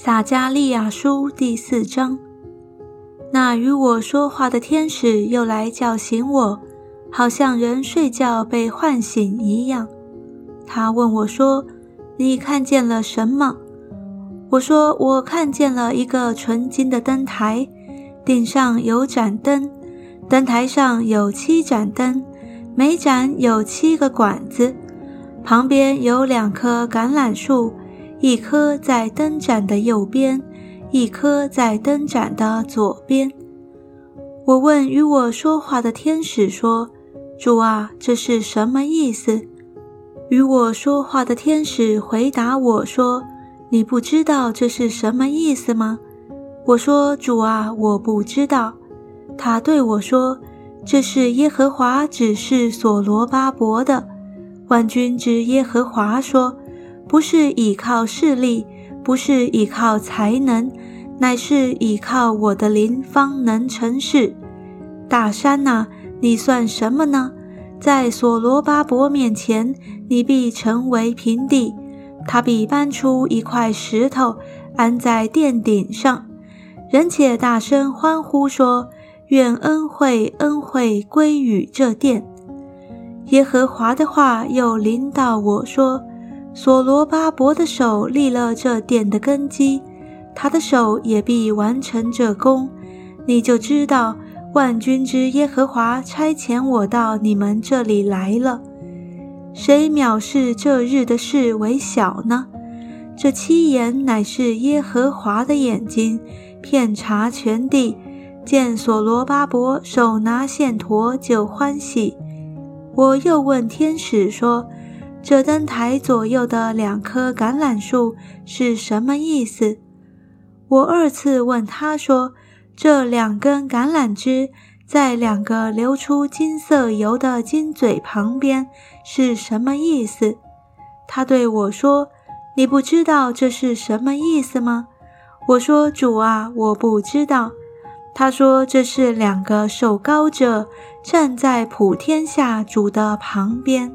撒加利亚书第四章，那与我说话的天使又来叫醒我，好像人睡觉被唤醒一样。他问我说：“你看见了什么？”我说：“我看见了一个纯金的灯台，顶上有盏灯，灯台上有七盏灯，每盏有七个管子，旁边有两棵橄榄树。”一颗在灯盏的右边，一颗在灯盏的左边。我问与我说话的天使说：“主啊，这是什么意思？”与我说话的天使回答我说：“你不知道这是什么意思吗？”我说：“主啊，我不知道。”他对我说：“这是耶和华指示所罗巴伯的。万军之耶和华说。”不是依靠势力，不是依靠才能，乃是依靠我的灵方能成事。大山呐，你算什么呢？在所罗巴伯面前，你必成为平地。他必搬出一块石头，安在殿顶上。人且大声欢呼说：“愿恩惠恩惠归于这殿。”耶和华的话又临到我说。所罗巴伯的手立了这殿的根基，他的手也必完成这功。你就知道万军之耶和华差遣我到你们这里来了。谁藐视这日的事为小呢？这七眼乃是耶和华的眼睛，遍察全地，见所罗巴伯手拿线砣就欢喜。我又问天使说。这灯台左右的两棵橄榄树是什么意思？我二次问他说：“这两根橄榄枝在两个流出金色油的金嘴旁边是什么意思？”他对我说：“你不知道这是什么意思吗？”我说：“主啊，我不知道。”他说：“这是两个受膏者站在普天下主的旁边。”